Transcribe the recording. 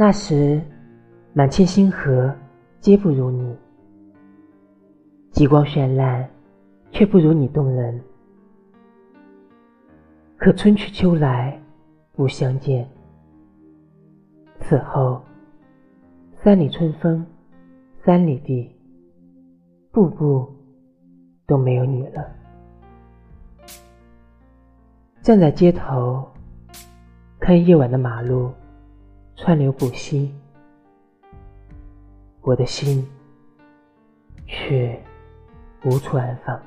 那时，满天星河皆不如你，极光绚烂，却不如你动人。可春去秋来，不相见。此后，三里春风，三里地，步步都没有你了。站在街头，看夜晚的马路。川流不息，我的心却无处安放。